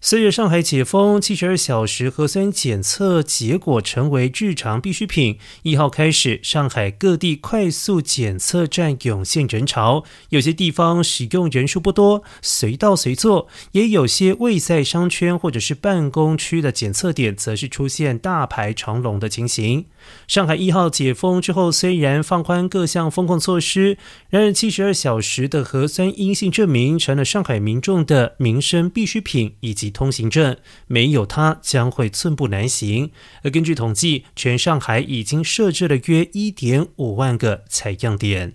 随着上海解封，七十二小时核酸检测结果成为日常必需品。一号开始，上海各地快速检测站涌现人潮，有些地方使用人数不多，随到随做；也有些未在商圈或者是办公区的检测点，则是出现大排长龙的情形。上海一号解封之后，虽然放宽各项风控措施，然而七十二小时的核酸阴性证明成了上海民众的民生必需品以及通行证，没有它将会寸步难行。而根据统计，全上海已经设置了约一点五万个采样点。